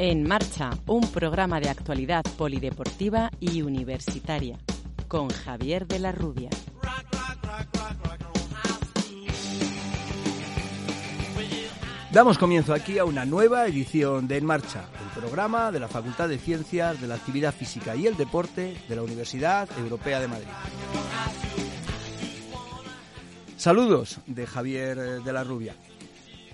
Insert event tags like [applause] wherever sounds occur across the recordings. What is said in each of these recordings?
En Marcha, un programa de actualidad polideportiva y universitaria, con Javier de la Rubia. Damos comienzo aquí a una nueva edición de En Marcha, el programa de la Facultad de Ciencias de la Actividad Física y el Deporte de la Universidad Europea de Madrid. Saludos de Javier de la Rubia.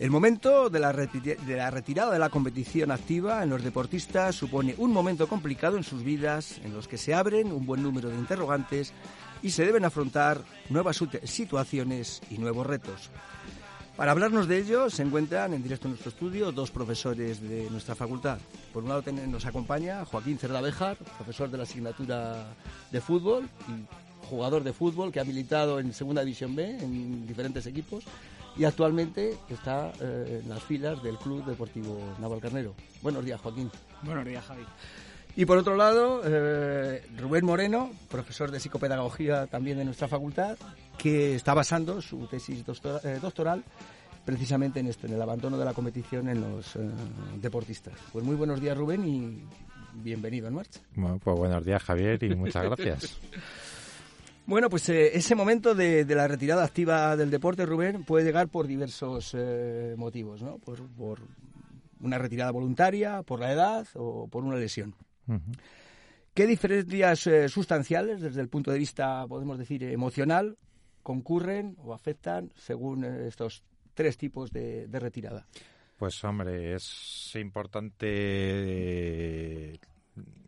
El momento de la, de la, retirada de la competición activa en los deportistas supone un momento complicado en sus vidas, en los que se abren un buen número de interrogantes y se deben afrontar nuevas situaciones y nuevos retos. Para hablarnos de ello se encuentran en directo en nuestro estudio dos profesores de nuestra facultad. Por un lado nos acompaña Joaquín Cerdavejar, profesor de la asignatura de fútbol y jugador de fútbol que ha militado en Segunda División B en diferentes equipos y actualmente está eh, en las filas del Club Deportivo Navalcarnero. Buenos días, Joaquín. Buenos días, Javi. Y por otro lado, eh, Rubén Moreno, profesor de psicopedagogía también de nuestra facultad, que está basando su tesis eh, doctoral precisamente en esto, en el abandono de la competición en los deportistas. Pues muy buenos días, Rubén, y bienvenido en marcha. Bueno, pues buenos días, Javier, y muchas [laughs] gracias. Bueno, pues eh, ese momento de, la retirada activa del deporte, Rubén, puede llegar por diversos eh, motivos, ¿no? Por, una retirada voluntaria, por la edad o por una lesión. ¿Qué diferencias eh, sustanciales, desde el punto de vista, podemos decir, emocional, concurren o afectan según estos tres tipos de, de retirada? Pues hombre, es importante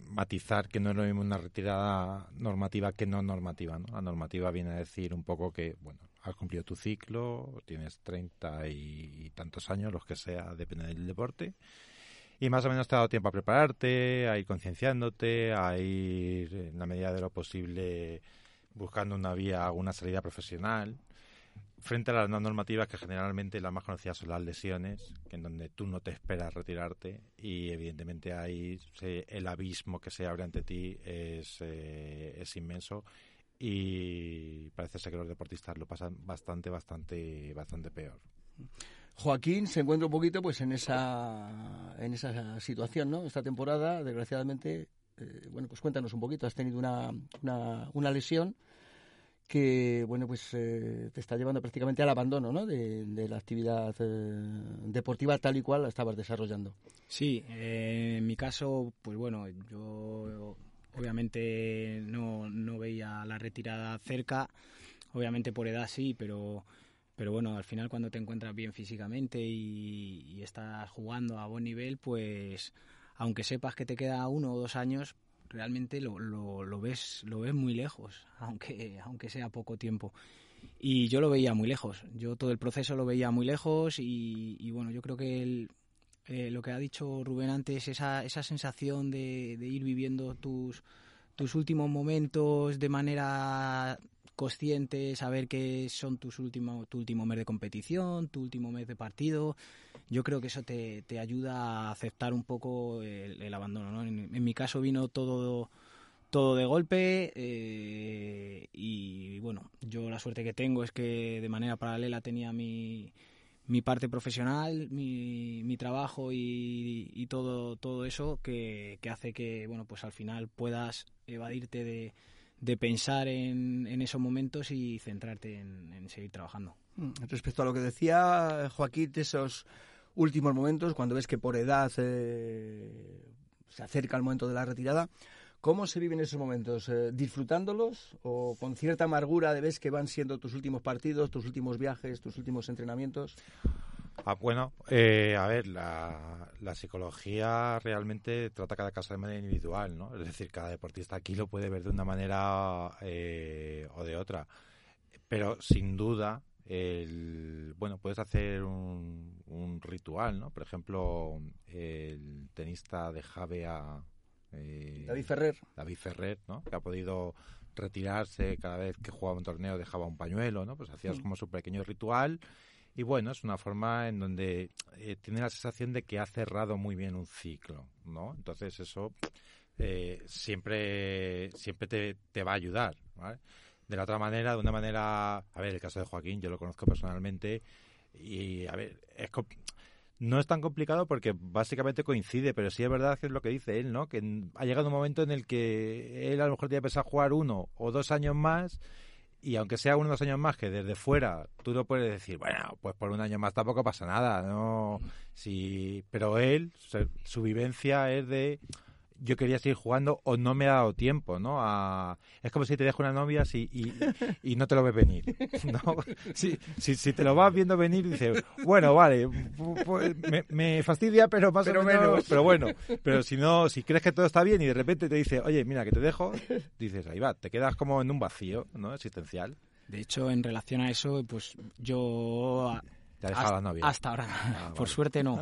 matizar que no es lo mismo una retirada normativa que no normativa. ¿no? La normativa viene a decir un poco que, bueno, has cumplido tu ciclo, tienes treinta y tantos años, los que sea, depende del deporte. Y más o menos te ha dado tiempo a prepararte, a ir concienciándote, a ir, en la medida de lo posible, buscando una vía, una salida profesional frente a las normativas que generalmente las más conocidas son las lesiones, en donde tú no te esperas retirarte y evidentemente ahí el abismo que se abre ante ti es, eh, es inmenso y parece ser que los deportistas lo pasan bastante, bastante, bastante peor. Joaquín se encuentra un poquito pues en esa en esa situación, ¿no? Esta temporada, desgraciadamente, eh, bueno, pues cuéntanos un poquito. Has tenido una, una, una lesión que bueno pues eh, te está llevando prácticamente al abandono ¿no? de, la actividad eh, deportiva tal y cual la estabas desarrollando. Sí, eh, en mi caso, pues bueno, yo obviamente no, no veía la retirada cerca, obviamente por edad sí, pero pero bueno, al final cuando te encuentras bien físicamente y, y estás jugando a buen nivel, pues aunque sepas que te queda uno o dos años, realmente lo, lo, ves lo ves muy lejos, [laughs] aunque, aunque sea poco tiempo. Y yo lo veía muy lejos, yo todo el proceso lo veía muy lejos y, bueno, yo creo que eh, lo que ha dicho Rubén antes, esa, esa sensación de, de ir viviendo tus, tus últimos momentos de manera consciente, saber que son tus últimos, tu último mes de competición, tu último mes de partido. Yo creo que eso te, te ayuda a aceptar un poco el, abandono. ¿no? En, mi caso vino todo todo de golpe eh, y bueno, yo la suerte que tengo es que de manera paralela tenía mi, mi parte profesional, mi, mi trabajo y, y, todo, todo eso que, que hace que bueno pues al final puedas evadirte de, de pensar en, en esos momentos y centrarte en, seguir trabajando. Mm, respecto a lo que decía Joaquín, de esos últimos momentos, cuando ves que por edad eh, se acerca el momento de la retirada, ¿cómo se viven esos momentos? Eh, ¿Disfrutándolos o con cierta amargura de ves que van siendo tus últimos partidos, tus últimos viajes, tus últimos entrenamientos? Ah, bueno, eh, a ver, la, psicología realmente trata cada caso de manera individual, ¿no? Es decir, cada deportista aquí lo puede ver de una manera eh, o de otra. Pero sin duda, el, bueno, puedes hacer un, un ritual, ¿no? Por ejemplo, el tenista de Javea... Eh, David Ferrer. David Ferrer, ¿no? Que ha podido retirarse cada vez que jugaba un torneo dejaba un pañuelo, ¿no? Pues hacías como su pequeño ritual y bueno, es una forma en donde eh, tiene la sensación de que ha cerrado muy bien un ciclo, ¿no? Entonces eso eh, siempre siempre te, te, va a ayudar, ¿vale? De la otra manera, de una manera, a ver, el caso de Joaquín, yo lo conozco personalmente y, a ver, es no es tan complicado porque básicamente coincide, pero sí es verdad que es lo que dice él, ¿no? Que ha llegado un momento en el que él a lo mejor tiene pensado jugar uno o dos años más y aunque sea uno o dos años más que desde fuera tú no puedes decir, bueno, pues por un año más tampoco pasa nada, ¿no? Sí, pero él, su vivencia es de yo quería seguir jugando o no me ha dado tiempo, ¿no? A... Es como si te dejo una novia si, y, no te lo ves venir, [laughs] ¿no? Si, si, te lo vas viendo venir, dices, bueno, vale, me, fastidia, pero más o menos, pero bueno, pero si no, si crees que todo está bien y de repente te dice, oye, mira, que te dejo, dices, ahí va, te quedas como en un vacío, ¿no? Existencial. De hecho, en relación a eso, pues yo ¿Te ha dejado la novia? Hasta ahora, ah, [laughs] por suerte no.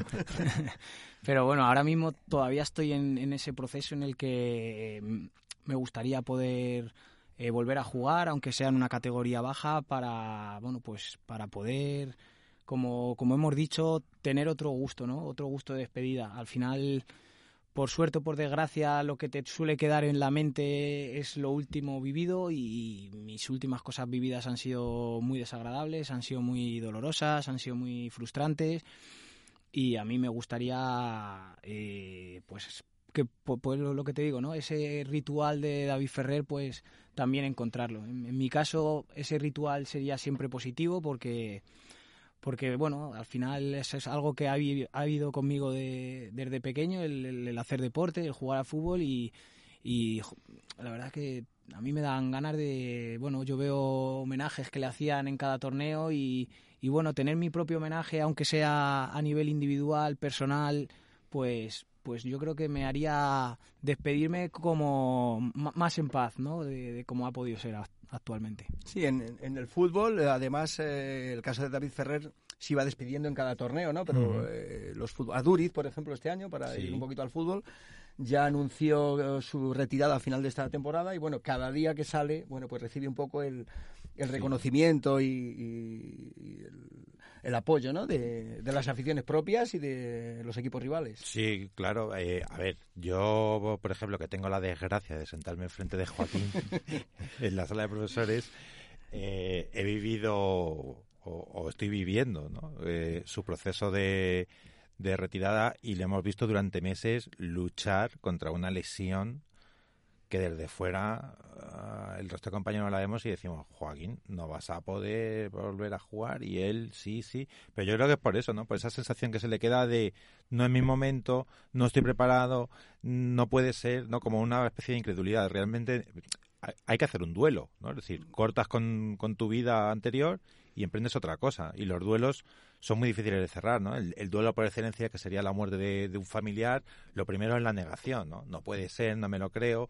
[laughs] Pero bueno, ahora mismo todavía estoy en, ese proceso en el que mm, me gustaría poder eh, volver a jugar, aunque sea en una categoría baja, para bueno, pues para poder, como, como hemos dicho, tener otro gusto, ¿no? Otro gusto de despedida. Al final por suerte o por desgracia, lo que te suele quedar en la mente es lo último vivido y mis últimas cosas vividas han sido muy desagradables, han sido muy dolorosas, han sido muy frustrantes y a mí me gustaría, eh, pues, que pues lo que te digo, ¿no? Ese ritual de David Ferrer, pues también encontrarlo. en mi caso, ese ritual sería siempre positivo porque porque bueno, al final es algo que ha, habido conmigo desde pequeño, el, hacer deporte, el jugar al fútbol y, la verdad que a mí me dan ganas de, bueno, yo veo homenajes que le hacían en cada torneo y, bueno, tener mi propio homenaje, aunque sea a nivel individual, personal, pues pues yo creo que me haría despedirme como más en paz, ¿no? De, de cómo ha podido ser actualmente. Sí, en, el fútbol, además, eh, el caso de David Ferrer se iba despidiendo en cada torneo, ¿no? Pero eh, los a Duriz, por ejemplo, este año, para ir un poquito al fútbol, ya anunció su retirada a final de esta temporada y bueno, cada día que sale, bueno, pues recibe un poco el, el reconocimiento y, el, apoyo, ¿no? De, las aficiones propias y de los equipos rivales. Sí, claro. Eh, a ver, yo, por ejemplo, que tengo la desgracia de sentarme enfrente de Joaquín [laughs] en la sala de profesores, eh, he vivido o, estoy viviendo ¿no? Eh, su proceso de, de retirada y le hemos visto durante meses luchar contra una lesión que desde fuera ah, el resto de compañeros la vemos y decimos, Joaquín, no vas a poder volver a jugar y él sí, sí, pero yo creo que es por eso, ¿no? Por esa sensación que se le queda de no es mi momento, no estoy preparado, no puede ser, ¿no? Como una especie de incredulidad. Realmente hay que hacer un duelo, ¿no? Es decir, cortas con, con tu vida anterior y emprendes otra cosa. Y los duelos son muy difíciles de cerrar, ¿no? El, duelo por excelencia, que sería la muerte de, de, un familiar, lo primero es la negación, ¿no? No puede ser, no me lo creo,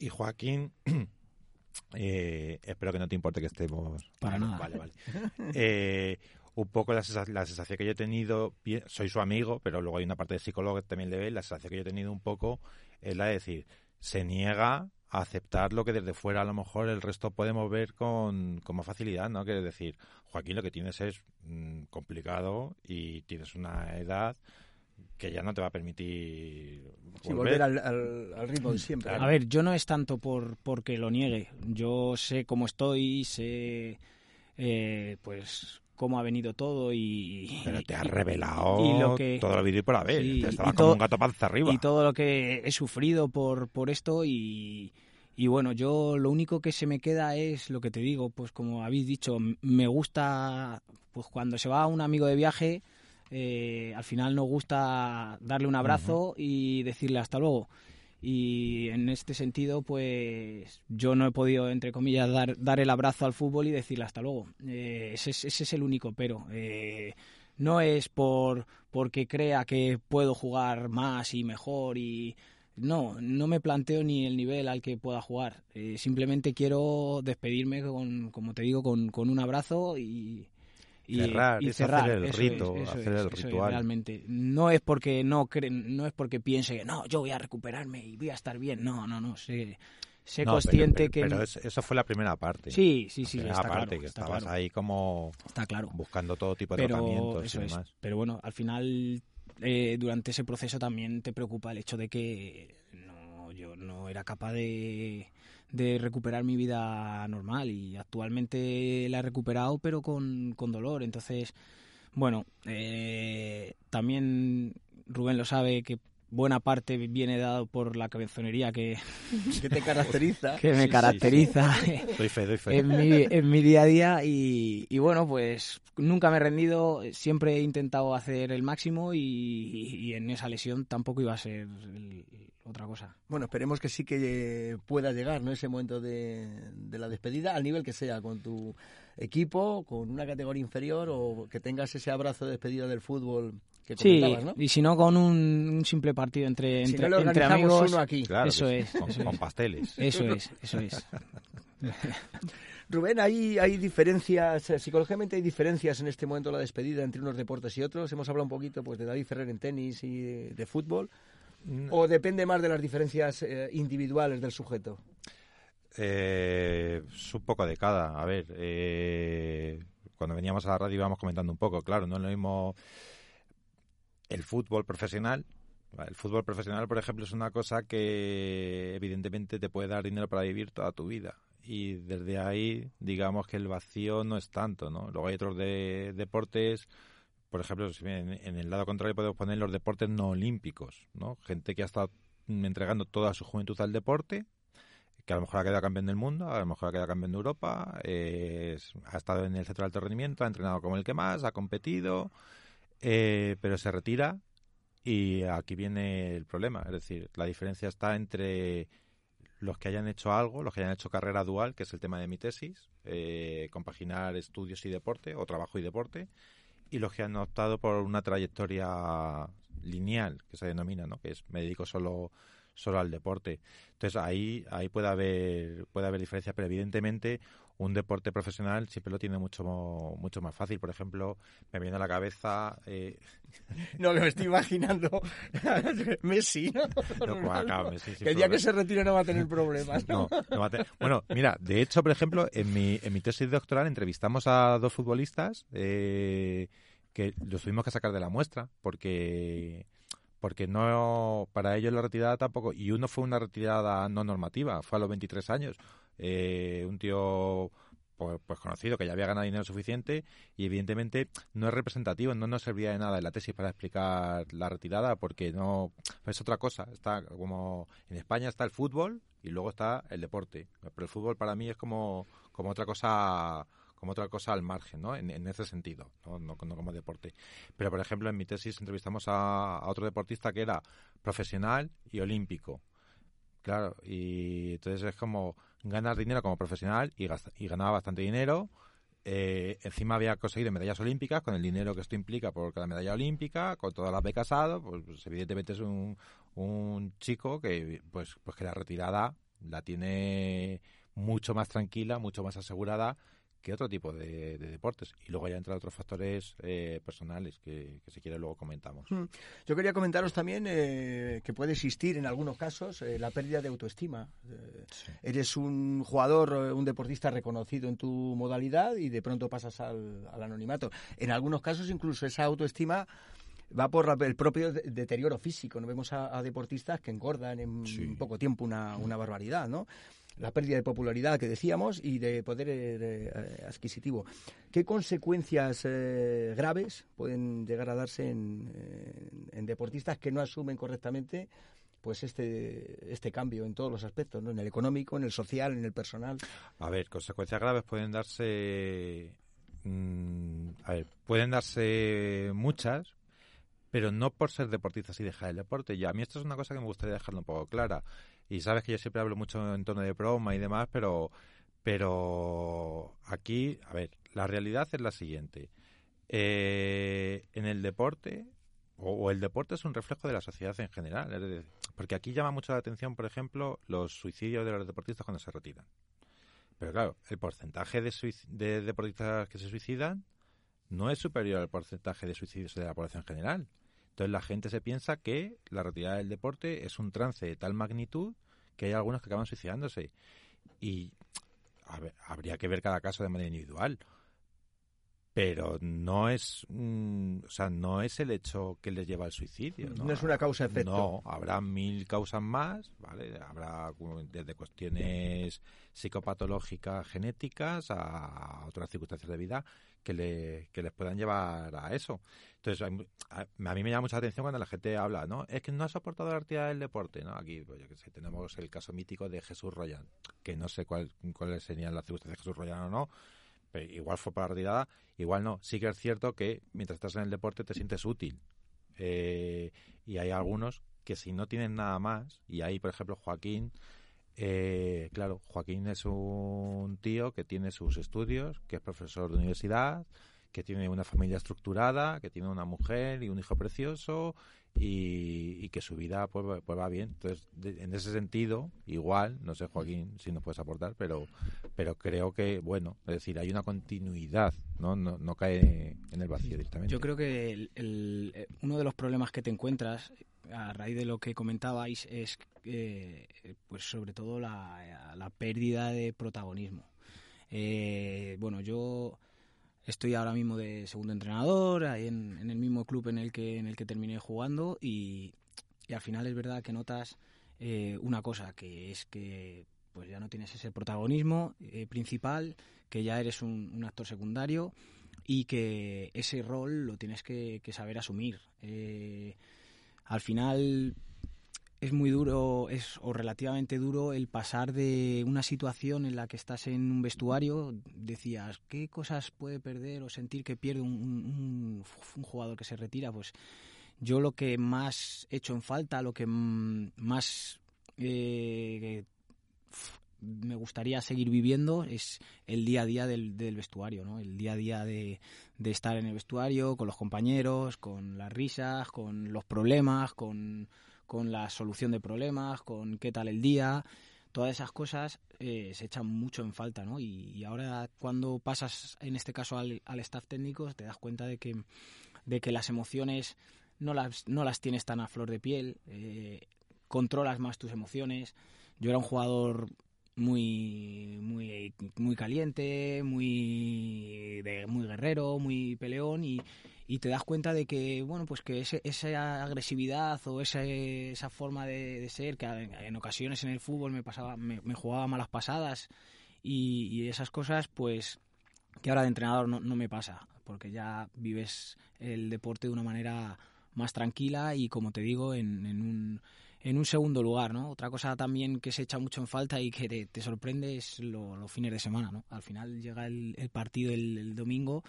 y Joaquín, [clears throat] eh, espero que no te importe que estemos... Para nada. Vale, vale. [laughs] Eh, un poco la, sensación que yo he tenido, soy su amigo, pero luego hay una parte de psicólogo que también le ve, la sensación que yo he tenido un poco es la de decir, se niega a aceptar lo que desde fuera a lo mejor el resto podemos ver con, con más facilidad, ¿no? Quiere decir, Joaquín, lo que tienes es mm, complicado y tienes una edad que ya no te va a permitir volver, al, ritmo de siempre. A ver, yo no es tanto por porque lo niegue. Yo sé cómo estoy, sé eh, pues cómo ha venido todo y... Pero te ha revelado y lo que, todo lo vivido por la vez. te estaba como un gato panza arriba. Y todo lo que he sufrido por, por esto y... Y bueno, yo lo único que se me queda es lo que te digo, pues como habéis dicho, me gusta, pues cuando se va un amigo de viaje, eh, al final nos gusta darle un abrazo y decirle hasta luego. Y en este sentido, pues yo no he podido, entre comillas, dar, dar el abrazo al fútbol y decirle hasta luego. Eh, ese, es el único pero. Eh, no es por porque crea que puedo jugar más y mejor y no, no me planteo ni el nivel al que pueda jugar. simplemente quiero despedirme con, como te digo, con, con un abrazo y, y cerrar, y cerrar. hacer el eso rito, es, hacer es, el eso es, ritual. realmente. No es porque no no es porque piense que no, yo voy a recuperarme y voy a estar bien. No, no, no. Sé, sé No, pero- consciente pero, que. pero es- eso fue la primera parte. Sí, sí, La sí, primera está parte, claro, que está estabas claro. ahí como Está claro. buscando todo tipo de pero tratamientos eso y es. demás. Pero bueno, al final eh, durante ese proceso también te preocupa el hecho de que no, yo no era capaz de, de recuperar mi vida normal y actualmente la he recuperado pero con, con dolor. Entonces, bueno, eh, también Rubén lo sabe que buena parte viene dado por la cabezonería que, [laughs] que te caracteriza. [laughs] que me Sí, sí, caracteriza. [laughs] Doy fe, doy fe. en mi, en mi día a día y, y bueno, pues nunca me he rendido, siempre he intentado hacer el máximo y, y en esa lesión tampoco iba a ser el- otra cosa. Bueno, esperemos que sí que pueda llegar, ¿no? Ese momento de, de la despedida, al nivel que sea, con tu equipo, con una categoría inferior o que tengas ese abrazo de despedida del fútbol que Sí, comentabas, ¿no? y si no con un, un simple partido entre, Si entre, no entre amigos. uno aquí. Claro, eso es, con, eso con es. pasteles. Eso es, eso es. [laughs] Rubén, ¿hay, hay diferencias, eh, psicológicamente hay diferencias en este momento de la despedida entre unos deportes y otros. Hemos hablado un poquito pues de David Ferrer en tenis y de, de fútbol. ¿O depende más de las diferencias eh, individuales del sujeto? Eh, es un poco de cada. A ver, eh, cuando veníamos a la radio íbamos comentando un poco. Claro, no es lo mismo el fútbol profesional. El fútbol profesional, por ejemplo, es una cosa que evidentemente te puede dar dinero para vivir toda tu vida. Y desde ahí, digamos que el vacío no es tanto, ¿no? Luego hay otros de, deportes, por ejemplo, en, en el lado contrario podemos poner los deportes no olímpicos, ¿no? Gente que ha estado entregando toda su juventud al deporte, que a lo mejor ha quedado campeón del mundo, a lo mejor ha quedado campeón de Europa, eh, ha estado en el centro de alto rendimiento, ha entrenado como el que más, ha competido, eh, pero se retira y aquí viene el problema. Es decir, la diferencia está entre los que hayan hecho algo, los que hayan hecho carrera dual, que es el tema de mi tesis, eh, compaginar estudios y deporte, o trabajo y deporte, y los que han optado por una trayectoria lineal, que se denomina, ¿no? que es me dedico solo solo al deporte. Entonces ahí ahí puede haber puede haber diferencias, pero evidentemente un deporte profesional siempre lo tiene mucho mucho más fácil. Por ejemplo, me viene a la cabeza eh, [laughs] No, que me estoy imaginando [laughs] Messi, ¿no? no, pues acá, sí, sí, que el día que se retire no va a tener problemas, [laughs] ¿no? No, no va a tener- Bueno, mira, de hecho, por ejemplo, en mi, en mi tesis doctoral entrevistamos a dos futbolistas eh, que los tuvimos que sacar de la muestra porque porque no para ellos la retirada tampoco y uno fue una retirada no normativa, fue a los 23 años, eh, un tío pues, pues conocido que ya había ganado dinero suficiente y evidentemente no es representativo, no nos servía de nada en la tesis para explicar la retirada porque no es otra cosa, está como en España está el fútbol y luego está el deporte, pero el fútbol para mí es como como otra cosa como otra cosa al margen, ¿no? En, ese sentido, ¿no? No, no como deporte. Pero, por ejemplo, en mi tesis entrevistamos a, a otro deportista que era profesional y olímpico. Claro, y entonces es como ganar dinero como profesional y, y ganaba bastante dinero. Eh, encima había conseguido medallas olímpicas con el dinero que esto implica por cada medalla olímpica, con todas las becas dado, pues, pues evidentemente es un, un chico que pues, pues que la retirada la tiene mucho más tranquila, mucho más asegurada que otro tipo de, de deportes. Y luego ya entran otros factores eh, personales que, que si quiere luego comentamos. Yo quería comentaros también eh, que puede existir en algunos casos eh, la pérdida de autoestima. Eh, Eres un jugador, un deportista reconocido en tu modalidad y de pronto pasas al, al anonimato. En algunos casos incluso esa autoestima va por el propio de- deterioro físico. No vemos a, a deportistas que engordan en Sí. poco tiempo una, una barbaridad, ¿no? La pérdida de popularidad que decíamos y de poder eh, eh, adquisitivo. ¿Qué consecuencias eh, graves pueden llegar a darse en, en- deportistas que no asumen correctamente pues este este cambio en todos los aspectos, ¿no? En el económico, en el social, en el personal. A ver, consecuencias graves pueden darse. mm, a ver, pueden darse muchas, pero no por ser deportistas y dejar el deporte. Y a mí esto es una cosa que me gustaría dejarlo un poco clara. Y sabes que yo siempre hablo mucho en tono de broma y demás, pero, pero aquí, a ver, la realidad es la siguiente. Eh, en el deporte, o, el deporte es un reflejo de la sociedad en general. porque aquí llama mucho la atención, por ejemplo, los suicidios de los deportistas cuando se retiran. Pero claro, el porcentaje de deportistas que se suicidan no es superior al porcentaje de suicidios de la población general. Entonces la gente se piensa que la retirada del deporte es un trance de tal magnitud que hay algunos que acaban suicidándose. Y habría que ver cada caso de manera individual pero no es mm, o sea no es el hecho que les lleva al suicidio no, es una causa efecto. No habrá mil causas más vale habrá desde cuestiones psicopatológicas genéticas a otras circunstancias de vida que, le, que les puedan llevar a eso. Entonces a, mí me llama mucha atención cuando la gente habla no es que no ha soportado la actividad del deporte no aquí pues, que sé, tenemos el caso mítico de Jesús Royan que no sé cuál, cuáles serían las circunstancias de Jesús Royan o no igual fue para retirada, igual no. Sí que es cierto que mientras estás en el deporte te sientes útil. Eh, y hay algunos que si no tienen nada más, y ahí, por ejemplo, Joaquín, eh, claro, Joaquín es un tío que tiene sus estudios, que es profesor de universidad, que tiene una familia estructurada, que tiene una mujer y un hijo precioso y, que su vida pues, pues va bien. Entonces, en ese sentido, igual, no sé Joaquín si nos puedes aportar, pero pero creo que, bueno, es decir, hay una continuidad, no, no, no cae en el vacío directamente. Yo creo que el, eh, uno de los problemas que te encuentras a raíz de lo que comentabais es eh, pues sobre todo la, la pérdida de protagonismo. Eh, bueno, yo Estoy ahora mismo de segundo entrenador, ahí en, el mismo club en el que, en el que terminé jugando y, al final es verdad que notas eh, una cosa, que es que pues ya no tienes ese protagonismo eh, principal, que ya eres un, actor secundario y que ese rol lo tienes que, saber asumir. Eh, al final es muy duro, es o relativamente duro el pasar de una situación en la que estás en un vestuario, decías, ¿qué cosas puede perder o sentir que pierde un, jugador que se retira? Pues yo lo que más echo en falta, lo que más eh, me gustaría seguir viviendo es el día a día del, vestuario, ¿no? El día a día de, de estar en el vestuario, con los compañeros, con las risas, con los problemas, con con la solución de problemas, con qué tal el día, todas esas cosas eh, se echan mucho en falta, ¿no? Y, ahora cuando pasas, en este caso, al, staff técnico, te das cuenta de que, de que las emociones no las, no las tienes tan a flor de piel, eh, controlas más tus emociones. Yo era un jugador muy muy muy caliente, muy de, muy guerrero, muy peleón y, y te das cuenta de que, bueno, pues que esa agresividad o esa, esa forma de, ser, que en ocasiones en el fútbol me pasaba, me, jugaba malas pasadas y, esas cosas, pues que ahora de entrenador no, no me pasa, porque ya vives el deporte de una manera más tranquila y como te digo, en, en un en un segundo lugar, ¿no? Otra cosa también que se echa mucho en falta y que te, sorprende es los fines de semana, ¿no? Al final llega el, partido el, domingo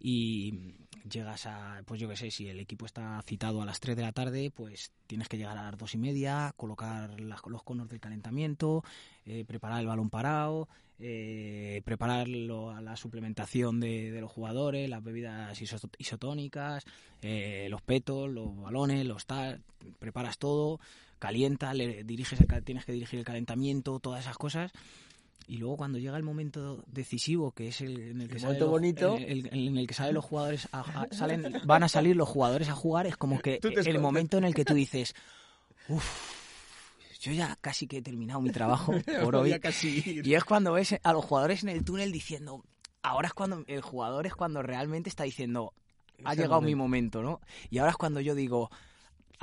y llegas a, pues yo qué sé, si el equipo está citado a las 3 de la tarde, pues tienes que llegar a las dos y media, colocar los conos del calentamiento, eh, preparar el balón parado, eh, preparar la suplementación de, los jugadores, las bebidas isotónicas, eh, los petos, los balones, los tal, preparas todo, calienta, le diriges tienes que dirigir el calentamiento, todas esas cosas. Y luego cuando llega el momento decisivo, que es el en el que sale bonito. en el que salen los jugadores [laughs] salen, van a salir los jugadores a jugar, es como que el momento en el que tú dices, uff, yo ya casi que he terminado mi trabajo [laughs] por hoy. Y es cuando ves a los jugadores en el túnel diciendo, ahora es cuando el jugador es cuando realmente está diciendo, ha llegado mi momento, ¿no? Y ahora es cuando yo digo,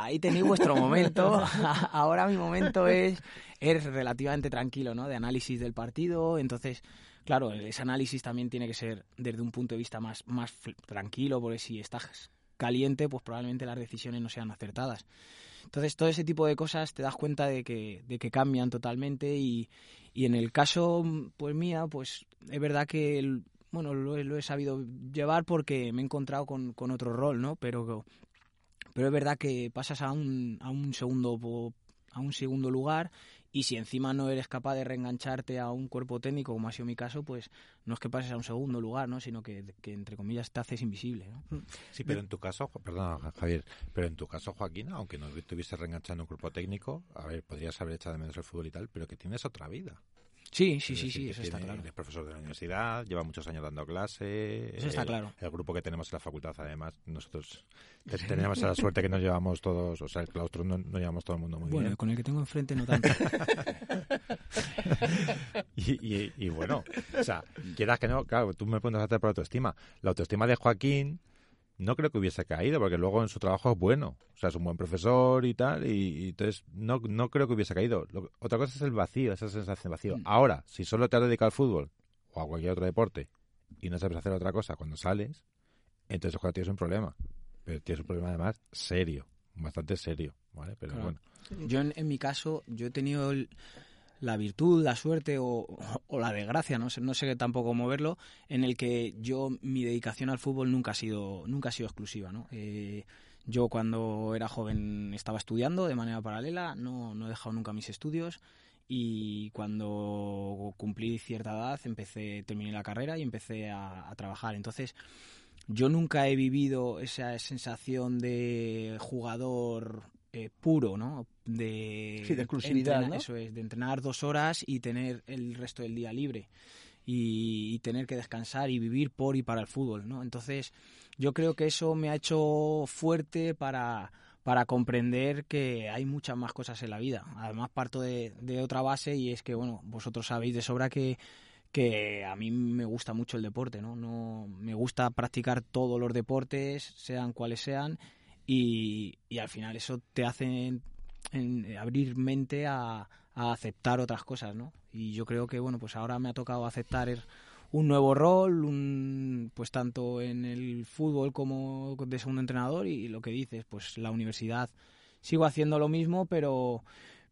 ahí tenéis vuestro momento, [laughs] ahora mi momento es, es relativamente tranquilo, ¿no? De análisis del partido, entonces, claro, ese análisis también tiene que ser desde un punto de vista más, más tranquilo, porque si estás caliente, pues probablemente las decisiones no sean acertadas. Entonces, todo ese tipo de cosas te das cuenta de que, de que cambian totalmente y, y en el caso, pues mía, pues es verdad que bueno, lo, lo, he sabido llevar porque me he encontrado con, con otro rol, ¿no? Pero pero es verdad que pasas a un, a un segundo a un segundo lugar y si encima no eres capaz de reengancharte a un cuerpo técnico como ha sido mi caso pues no es que pases a un segundo lugar no sino que, entre comillas te haces invisible ¿no? sí pero en tu caso perdón Javier pero en tu caso Joaquín aunque no estuviese reenganchando un cuerpo técnico a ver podrías haber echado de menos el fútbol y tal pero que tienes otra vida Sí, sí, sí, sí, eso está claro. Es profesor de la universidad, lleva muchos años dando clase. Eso está claro. El grupo que tenemos en la facultad, además, nosotros tenemos la suerte que nos llevamos todos, o sea, el claustro no, no llevamos todo el mundo muy bueno, bien. con el que tengo enfrente no tanto. [laughs] y, y, bueno, o sea, quieras que no, claro, tú me pones a hacer por autoestima. La autoestima de Joaquín no creo que hubiese caído, porque luego en su trabajo es bueno. O sea, es un buen profesor y tal, y, entonces no, no creo que hubiese caído. otra cosa es el vacío, esa sensación de vacío. Mm. Ahora, si solo te has dedicado al fútbol o a cualquier otro deporte y no sabes hacer otra cosa cuando sales, entonces ojalá tienes un problema. Pero tienes un problema además serio, bastante serio, ¿vale? Pero bueno. Yo en, en, mi caso, yo he tenido... El la virtud, la suerte o, la desgracia, no sé, no sé tampoco moverlo, en el que yo mi dedicación al fútbol nunca ha sido, nunca ha sido exclusiva, ¿no? Eh, yo cuando era joven estaba estudiando de manera paralela, no, no he dejado nunca mis estudios y cuando cumplí cierta edad empecé, terminé la carrera y empecé a, a trabajar. Entonces, yo nunca he vivido esa sensación de jugador eh, puro, ¿no? De, sí, de exclusividad, Eso es, de entrenar dos horas y tener el resto del día libre. Y, tener que descansar y vivir por y para el fútbol, ¿no? Entonces, yo creo que eso me ha hecho fuerte para, para comprender que hay muchas más cosas en la vida. Además, parto de, de otra base y es que, bueno, vosotros sabéis de sobra que que a mí me gusta mucho el deporte, ¿no? no me gusta practicar todos los deportes, sean cuales sean, y, y al final eso te hace en, abrir mente a, a, aceptar otras cosas, ¿no? Y yo creo que, bueno, pues ahora me ha tocado aceptar un nuevo rol, un, pues tanto en el fútbol como de segundo entrenador y, lo que dices, pues la universidad sigo haciendo lo mismo, pero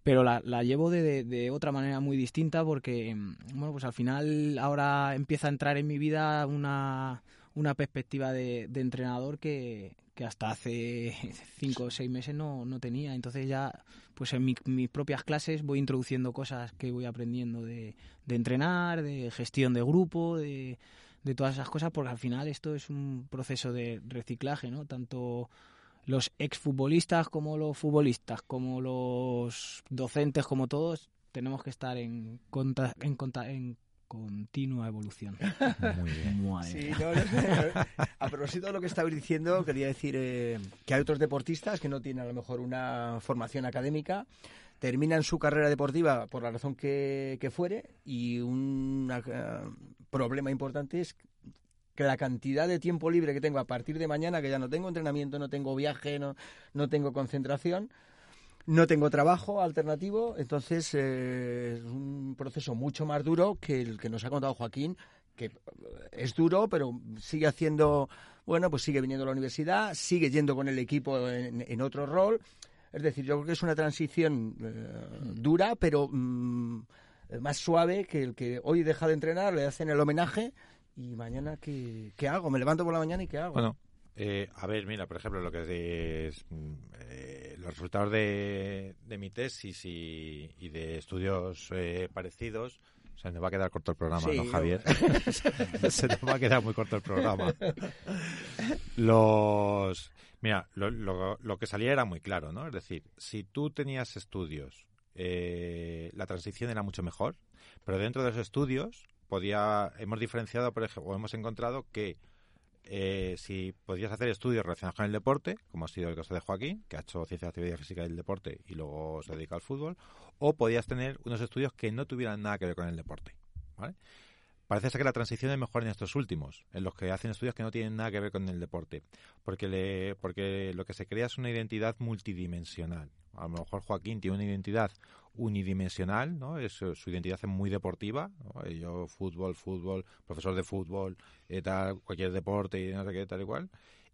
pero la, la llevo de, de, otra manera muy distinta porque, bueno, pues al final ahora empieza a entrar en mi vida una, una perspectiva de, de entrenador que, que hasta hace cinco o seis meses no, no tenía. Entonces ya, pues en mis propias clases voy introduciendo cosas que voy aprendiendo de, de entrenar, de gestión de grupo, de, de todas esas cosas, porque al final esto es un proceso de reciclaje, ¿no? Tanto los exfutbolistas como los futbolistas, como los docentes, como todos, tenemos que estar en, conta, en, en continua evolución. [laughs] Muy bien. a propósito de lo que estabais diciendo, quería decir eh, que hay otros deportistas que no tienen a lo mejor una formación académica, terminan su carrera deportiva por la razón que, fuere y un eh, problema importante es que la cantidad de tiempo libre que tengo a partir de mañana, que ya no tengo entrenamiento, no tengo viaje, no, no tengo concentración, no tengo trabajo alternativo, entonces eh, es un proceso mucho más duro que el que nos ha contado Joaquín, que es duro, pero sigue haciendo, bueno, pues sigue viniendo a la universidad, sigue yendo con el equipo en, otro rol. Es decir, yo creo que es una transición eh, dura, pero mm, más suave que el que hoy deja de entrenar, le hacen el homenaje y mañana, ¿qué, ¿qué hago? Me levanto por la mañana y ¿qué hago? Bueno, eh, a ver, mira, por ejemplo, lo que es eh, los resultados de, de mi tesis y, y de estudios eh, parecidos. O sea, nos va a quedar corto el programa, ¿no, Javier? [laughs] Se nos va a quedar muy corto el programa. Los. Mira, lo, lo, lo, que salía era muy claro, ¿no? Es decir, si tú tenías estudios, eh, la transición era mucho mejor, pero dentro de los estudios podía. Hemos diferenciado, por ejemplo, o hemos encontrado que eh, si podías hacer estudios relacionados con el deporte, como ha sido el caso de Joaquín, que ha hecho ciencia de actividad física del deporte y luego se dedica al fútbol, o podías tener unos estudios que no tuvieran nada que ver con el deporte. Parece ser que la transición es mejor en estos últimos, en los que hacen estudios que no tienen nada que ver con el deporte, porque, le, porque lo que se crea es una identidad multidimensional. A lo mejor Joaquín tiene una identidad unidimensional, ¿no? Su identidad es muy deportiva, Yo fútbol, fútbol, profesor de fútbol, eh, cualquier deporte y no sé qué, tal y cual.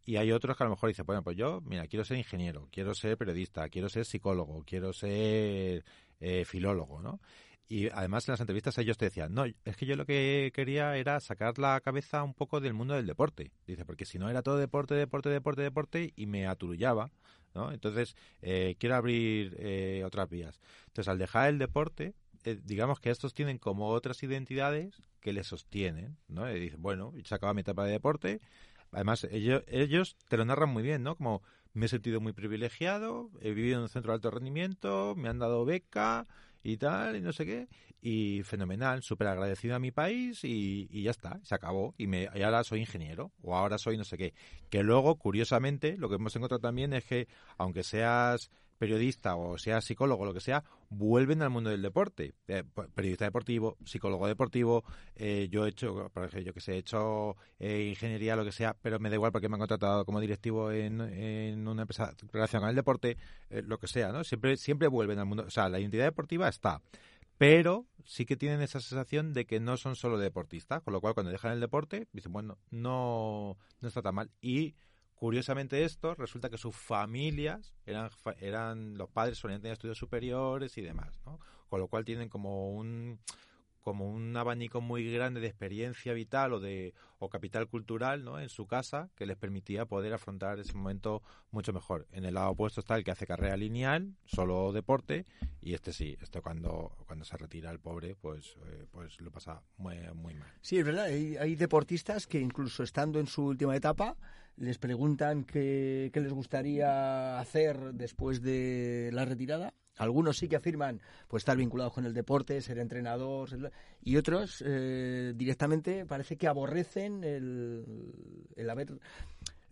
Y hay otros que a lo mejor dicen, bueno, pues yo, mira, quiero ser ingeniero, quiero ser periodista, quiero ser psicólogo, quiero ser eh, filólogo, ¿no? Y además en las entrevistas ellos te decían, no, es que yo lo que quería era sacar la cabeza un poco del mundo del deporte. Dice, porque si no era todo deporte, deporte, deporte, deporte, y me aturullaba. ¿no? Entonces, eh, quiero abrir eh, otras vías. Entonces, al dejar el deporte, eh, digamos que estos tienen como otras identidades que les sostienen, ¿no? Y bueno, se acaba mi etapa de deporte. Además, ellos, ellos te lo narran muy bien, ¿no? Como me he sentido muy privilegiado, he vivido en un centro de alto rendimiento, me han dado beca y tal, y no sé qué, y fenomenal, súper agradecido a mi país y, y, ya está, se acabó, y, me, y ahora soy ingeniero, o ahora soy no sé qué. Que luego, curiosamente, lo que hemos encontrado también es que, aunque seas periodista o sea psicólogo, lo que sea, vuelven al mundo del deporte. Eh, periodista deportivo, psicólogo deportivo, eh, yo he hecho, por ejemplo, yo que sé, he hecho eh, ingeniería, lo que sea, pero me da igual porque me han contratado como directivo en, en una empresa relacionada con el deporte, lo que sea, ¿no? Siempre, siempre vuelven al mundo. O sea, la identidad deportiva está pero sí que tienen esa sensación de que no son solo deportistas, con lo cual cuando dejan el deporte dicen, bueno, no, no está tan mal. Y Curiosamente esto, resulta que sus familias eran, eran los padres solían tener estudios superiores y demás, ¿no? Con lo cual tienen como un como un abanico muy grande de experiencia vital o de o capital cultural ¿no? en su casa que les permitía poder afrontar ese momento mucho mejor. En el lado opuesto está el que hace carrera lineal, solo deporte, y este sí, esto cuando, cuando se retira el pobre, pues, eh, pues lo pasa muy, muy mal. Sí, es verdad, hay, hay deportistas que incluso estando en su última etapa, les preguntan qué, qué, les gustaría hacer después de la retirada. Algunos sí que afirman pues estar vinculados con el deporte, ser entrenador, y otros eh, directamente parece que aborrecen el, el haber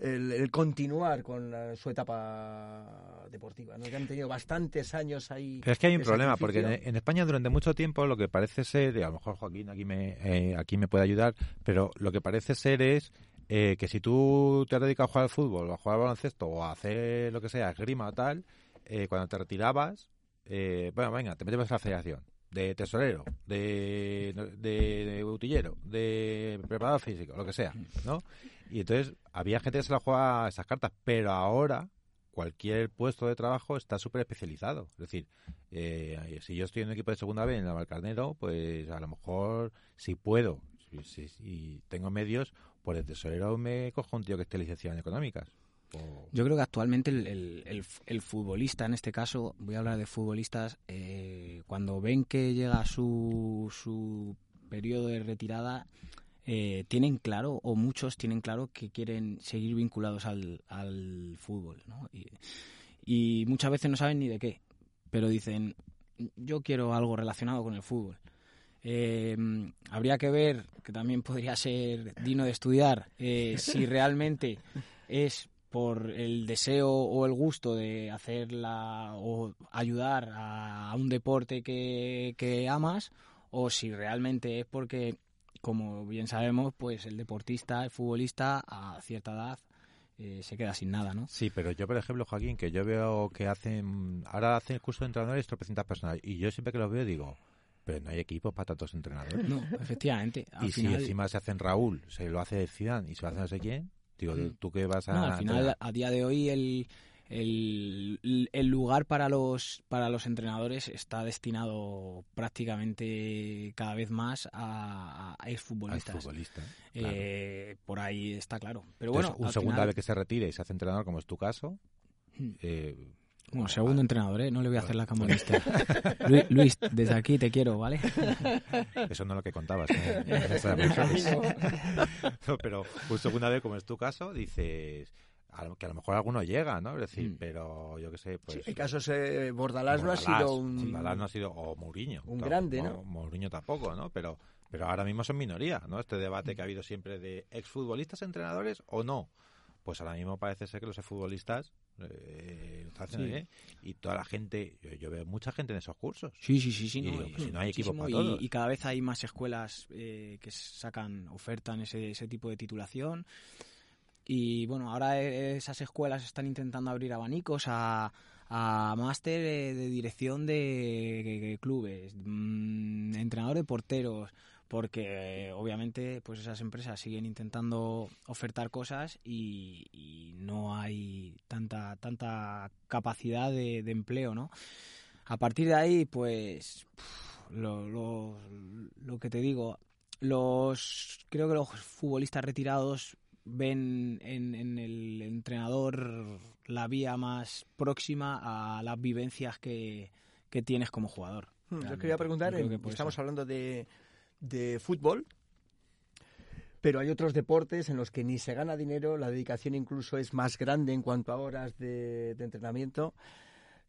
el, continuar con su etapa deportiva, ¿no? que han tenido bastantes años ahí. Pero es que hay un problema, porque en, España durante mucho tiempo lo que parece ser, y a lo mejor Joaquín aquí me, eh, aquí me puede ayudar, pero lo que parece ser es eh, que si tú te has dedicado a jugar al fútbol, o a jugar al baloncesto, o a hacer lo que sea, esgrima o tal, eh, cuando te retirabas, eh, bueno, venga, te metes a la federación de tesorero, de, de, de, utillero, de preparador físico, lo que sea, ¿no? Y entonces había gente que se la jugaba esas cartas, pero ahora cualquier puesto de trabajo está súper especializado. Es decir, si yo estoy en un equipo de segunda vez en el Valcarnero, pues a lo mejor si puedo, si, si tengo medios, por el tesorero me cojo un tío que esté licenciado en económicas. Yo creo que actualmente el, el, futbolista, en este caso, voy a hablar de futbolistas, eh, cuando ven que llega su, su periodo de retirada, eh, tienen claro, o muchos tienen claro, que quieren seguir vinculados al, al fútbol. Y, muchas veces no saben ni de qué, pero dicen, yo quiero algo relacionado con el fútbol. Eh, habría que ver, que también podría ser digno de estudiar, eh, si realmente es por el deseo o el gusto de hacerla o ayudar a, un deporte que, que amas o si realmente es porque, como bien sabemos, pues el deportista, el futbolista a cierta edad eh, se queda sin nada, ¿no? Sí, pero yo, por ejemplo, Joaquín, que yo veo que hacen, ahora hacen el curso de entrenadores 300 personas y yo siempre que los veo digo, pero no hay equipos para tantos entrenadores. No, efectivamente. y si encima se hacen Raúl, se lo hace Zidane y se lo hace no sé quién, digo, mm. ¿tú qué vas a...? No, al final, a día de hoy, el, el, el, lugar para los, para los entrenadores está destinado prácticamente cada vez más a, a exfutbolistas. eh, Por ahí está claro. Pero bueno, un segunda vez que se retire y se hace entrenador, como es tu caso, mm. eh, bueno, segundo entrenador, ¿eh? No le voy a hacer la [laughs] camonista. Luis, Luis, desde aquí te quiero, ¿vale? Eso no es lo que contabas. [laughs] ¿eh? [laughs] pero un segunda vez, como es tu caso, dices que a lo mejor alguno llega, ¿no? Es decir, mm. pero yo qué sé, pues... Sí, el caso es, eh, Bordalás, no ha sido un... Bordalás no ha sido, o Mourinho. Un grande, ¿no? Mourinho tampoco, ¿no? Pero, pero ahora mismo son minoría, ¿no? Este debate que ha habido siempre de exfutbolistas entrenadores o no. Pues ahora mismo parece ser que los exfutbolistas eh, y toda la gente, yo, veo mucha gente en esos cursos. Sí, sí, sí, sí. Y, no, hay equipos para y, cada vez hay más escuelas eh, que sacan, ofertan ese, ese tipo de titulación. Y bueno, ahora e, esas escuelas están intentando abrir abanicos a, a máster de, dirección de, clubes, mm, entrenador de porteros, porque obviamente pues esas empresas siguen intentando ofertar cosas y, no hay tanta tanta capacidad de, empleo no a partir de ahí pues lo, lo, que te digo los creo que los futbolistas retirados ven en, en, el entrenador la vía más próxima a las vivencias que, que tienes como jugador. Hmm, yo quería preguntar, estamos hablando de, de fútbol, pero hay otros deportes en los que ni se gana dinero, la dedicación incluso es más grande en cuanto a horas de, entrenamiento.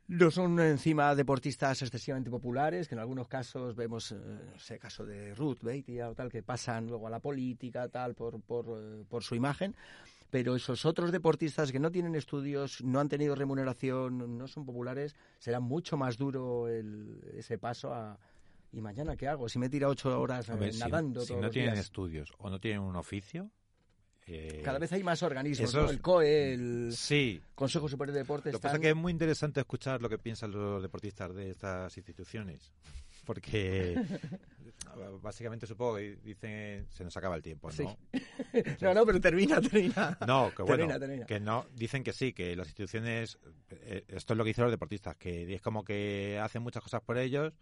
No son encima deportistas excesivamente populares, que en algunos casos vemos, ese caso de Ruth Beitia o tal, que pasan luego a la política, tal, por, por, por su imagen pero esos otros deportistas que no tienen estudios, no han tenido remuneración, no son populares, será mucho más duro ese paso a... ¿Y mañana qué hago? Si me tira ocho horas eh, nadando si, si no tienen estudios o no tienen un oficio, eh, Cada vez hay más organismos, El COE, el Consejo Superior de Deportes. Lo que pasa es que es muy interesante escuchar lo que piensan los deportistas de estas instituciones porque [laughs] básicamente supongo que dicen se nos acaba el tiempo, ¿no? [laughs] no, no, pero termina, termina. No, que bueno, que no, dicen que sí, que las instituciones, eh, esto es lo que dicen los deportistas, que es como que hacen muchas cosas por ellos,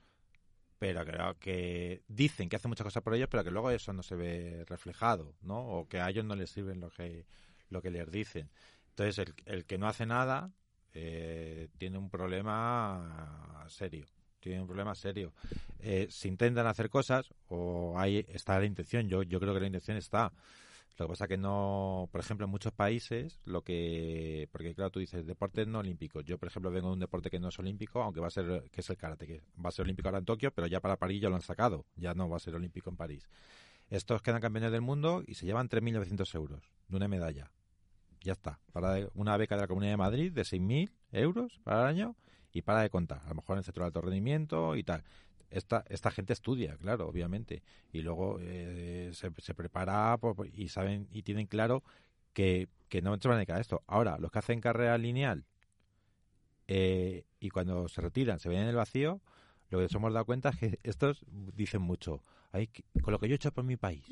pero creo que dicen que hacen muchas cosas por ellos, pero que luego eso no se ve reflejado, ¿no? O que a ellos no les sirven lo que, lo que les dicen. Entonces, el, el que no hace nada eh, tiene un problema serio tiene un problema serio. Eh, se intentan hacer cosas o ahí está la intención. Yo, yo creo que la intención está. Lo que pasa que no, por ejemplo, en muchos países, lo que, porque claro, tú dices deportes no olímpicos. Yo, por ejemplo, vengo de un deporte que no es olímpico, aunque va a ser, que es el karate, que va a ser olímpico ahora en Tokio, pero ya para París ya lo han sacado, ya no va a ser olímpico en París. Estos quedan campeones del mundo y se llevan 3.900 euros de una medalla. Ya está. Para una beca de la Comunidad de Madrid de 6.000 euros para el año y para de contar. A lo mejor en el centro de alto rendimiento y tal. Esta, esta gente estudia, claro, obviamente, y luego eh, se, se, prepara y saben y tienen claro que, que no se van a dedicar esto. Ahora, los que hacen carrera lineal eh, y cuando se retiran se ven en el vacío, lo que nos hemos dado cuenta es que estos dicen mucho, con lo que yo he hecho por mi país,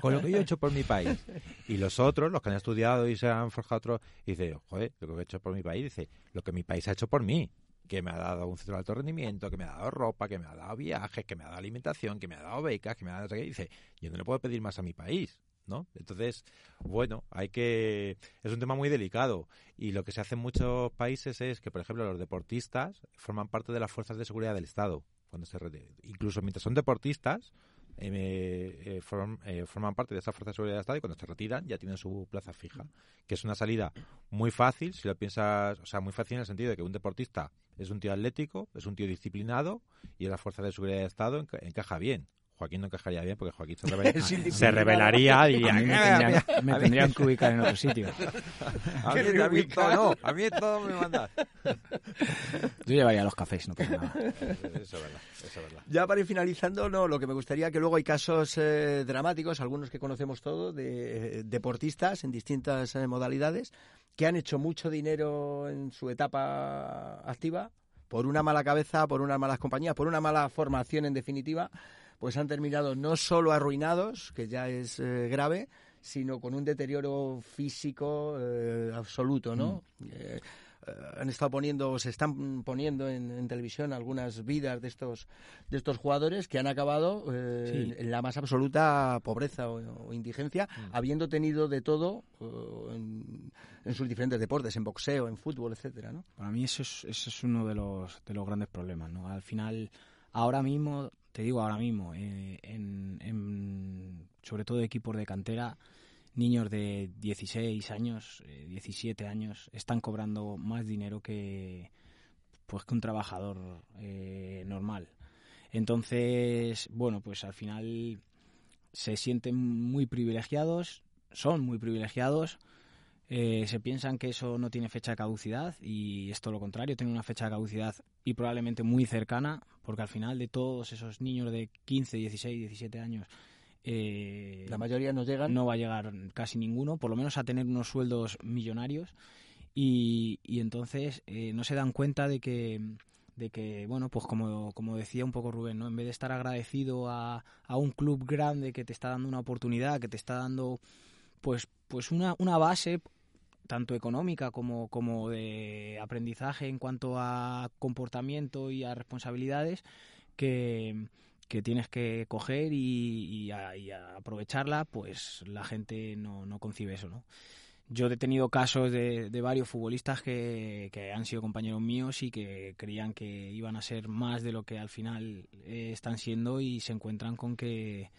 con lo que yo he hecho por mi país. Y los otros, los que han estudiado y se han forjado otro, dicen, joder, lo que he hecho por mi país, dice, lo que mi país ha hecho por mí que me ha dado un centro de alto rendimiento, que me ha dado ropa, que me ha dado viajes, que me ha dado alimentación, que me ha dado becas, que me ha dado... Dice, yo no le puedo pedir más a mi país, ¿no? Entonces, bueno, hay que... Es un tema muy delicado y lo que se hace en muchos países es que, por ejemplo, los deportistas forman parte de las fuerzas de seguridad del Estado. cuando se Incluso mientras son deportistas, eh, eh, forman parte de esa fuerza de seguridad del Estado y cuando se retiran ya tienen su plaza fija, que es una salida muy fácil, si lo piensas, o sea, muy fácil en el sentido de que un deportista es un tío atlético, es un tío disciplinado y en la fuerza de seguridad del Estado encaja bien. Joaquín no encajaría bien porque Joaquín se, [laughs] revelaría y me, tendrían, que ubicar en otro [laughs] sitio. a, mí, todo [laughs] no, a mí todo me manda. Yo llevaría los cafés, no pasa nada. Eso es verdad, eso es verdad. Ya para ir finalizando, no, lo que me gustaría que luego hay casos eh, dramáticos, algunos que conocemos todos, de eh, deportistas en distintas eh, modalidades que han hecho mucho dinero en su etapa activa por una mala cabeza, por unas malas compañías, por una mala formación en definitiva pues han terminado no solo arruinados, que ya es eh, grave, sino con un deterioro físico eh, absoluto, ¿no? Mm. Eh, han estado poniendo, se están poniendo en, televisión algunas vidas de estos de estos jugadores que han acabado en, la más absoluta pobreza o, indigencia, mm. habiendo tenido de todo en, sus diferentes deportes, en boxeo, en fútbol, etcétera, ¿no? Para mí eso es, eso es uno de los de los grandes problemas, ¿no? Al final, ahora mismo te digo ahora mismo, eh, en, sobre todo equipos de cantera, niños de 16 años, 17 eh, años, están cobrando más dinero que, pues, que un trabajador eh, normal. Entonces, bueno, pues al final se sienten muy privilegiados, son muy privilegiados, eh, se piensan que eso no tiene fecha de caducidad y esto lo contrario, tiene una fecha de caducidad y probablemente muy cercana, porque al final de todos esos niños de 15, 16, 17 años, eh, la mayoría no llegan. No va a llegar casi ninguno, por lo menos a tener unos sueldos millonarios y, y entonces eh, no se dan cuenta de que de que, bueno, pues como, como decía un poco Rubén, ¿no? En vez de estar agradecido a, a un club grande que te está dando una oportunidad, que te está dando pues, pues una, una base tanto económica como, como de aprendizaje en cuanto a comportamiento y a responsabilidades que, tienes que coger y, aprovecharla, pues la gente no, no concibe eso, ¿no? Yo he tenido casos de, de varios futbolistas que, que, han sido compañeros míos y que creían que iban a ser más de lo que al final eh, están siendo y se encuentran con que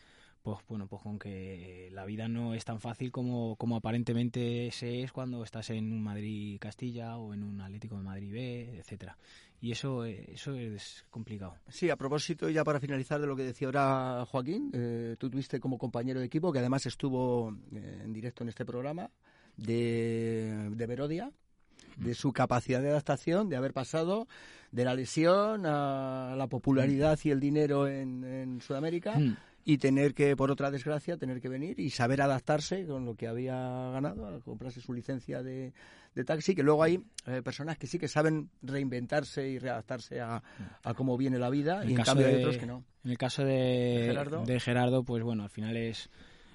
pues bueno, pues con que la vida no es tan fácil como, como aparentemente se es cuando estás en un Madrid Castilla o en un Atlético de Madrid B, etcétera. Y eso, eso es complicado. Sí, a propósito, ya para finalizar de lo que decía ahora Joaquín, eh, tú tuviste como compañero de equipo, que además estuvo eh, en directo en este programa, de, de Verodia, de su capacidad de adaptación, de haber pasado de la lesión a la popularidad y el dinero en, en Sudamérica. Mm y tener que, por otra desgracia, tener que venir y saber adaptarse con lo que había ganado, a comprarse su licencia de, taxi, que luego hay eh, personas que sí que saben reinventarse y readaptarse a, a cómo viene la vida y en cambio hay otros que no. En el caso de, de, Gerardo. pues bueno, al final es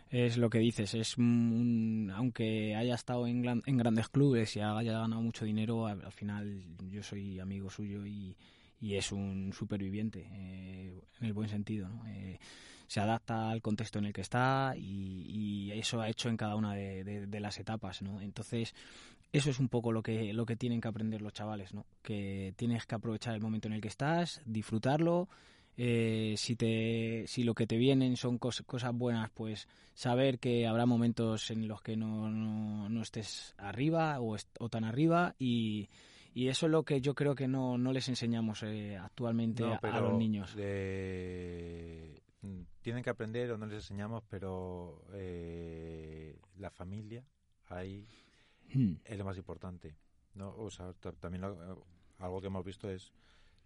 es lo que dices, es aunque haya estado en, en, grandes clubes y haya ganado mucho dinero, al, final yo soy amigo suyo y, y es un superviviente eh, en el buen sentido. ¿no? Eh, se adapta al contexto en el que está y, eso ha hecho en cada una de, las etapas, ¿no? Entonces, eso es un poco lo que, lo que tienen que aprender los chavales, ¿no? Que tienes que aprovechar el momento en el que estás, disfrutarlo, eh, si, te, si lo que te vienen son cosas buenas, pues saber que habrá momentos en los que no, no, estés arriba o, o, tan arriba y, y eso es lo que yo creo que no, no les enseñamos eh, actualmente a, los niños. Tienen que aprender o no les enseñamos, pero eh, la familia ahí hmm. es lo más importante. ¿no? O sea, también algo que hemos visto es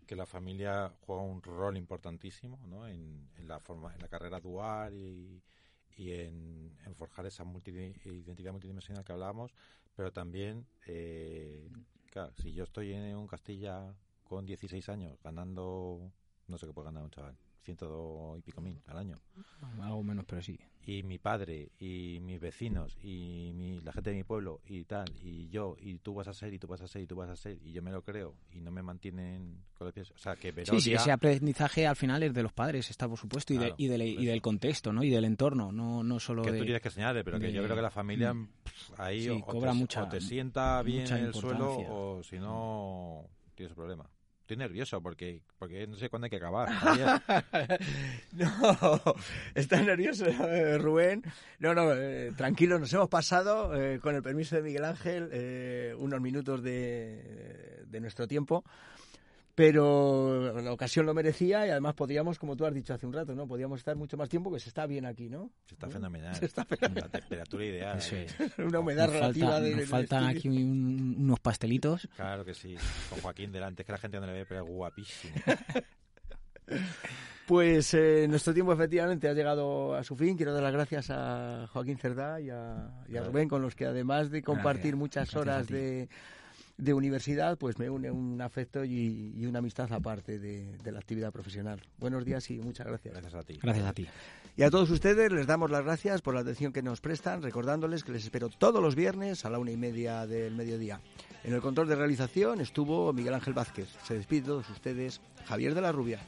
que la familia juega un rol importantísimo ¿no? en, la forma en la carrera dual y, y en, forjar esa identidad multidimensional que hablábamos, pero también, eh, claro, si yo estoy en un Castilla con 16 años ganando, no sé qué puede ganar un chaval, ciento y pico mil al año. Algo menos, pero sí. Y mi padre, y mis vecinos, y mi, la gente de mi pueblo, y tal, y yo, y tú vas a ser, y tú vas a ser, y tú vas a ser, y yo me lo creo, y no me mantienen con los pies. O sea, que Sí, sí, ese aprendizaje al final es de los padres, está por supuesto, y, de, y, y, del contexto, ¿no? Y del entorno, no, no solo que tú tienes que señalar, pero que yo creo que la familia mm. ahí o, cobra te, mucha, te sienta bien en el suelo, o si no, tienes problema. Estoy nervioso porque, porque no sé cuándo hay que acabar. [laughs] [laughs] no, está nervioso eh, [laughs] Rubén. No, no, eh, tranquilo, nos hemos pasado, eh, con el permiso de Miguel Ángel, unos minutos de, de nuestro tiempo pero la ocasión lo merecía y además podíamos, como tú has dicho hace un rato, ¿no? Podíamos estar mucho más tiempo que se está bien aquí, ¿no? Se está fenomenal. Se está fenomenal. La temperatura ideal. [laughs] Una humedad relativa de, Nos faltan aquí unos pastelitos. Claro que sí. Con Joaquín delante, es que la gente no le ve, pero es guapísimo. [laughs] Pues eh, nuestro tiempo efectivamente ha llegado a su fin. Quiero dar las gracias a Joaquín Cerdá y a, Rubén, con los que además de compartir muchas horas de de universidad, pues me une un afecto y, una amistad aparte de, de, la actividad profesional. Buenos días y muchas gracias. Gracias a ti. Gracias a ti. Y a todos ustedes les damos las gracias por la atención que nos prestan, recordándoles que les espero todos los viernes a la una y media del mediodía. En el control de realización estuvo Miguel Ángel Vázquez. Se despide de todos ustedes, Javier de la Rubia.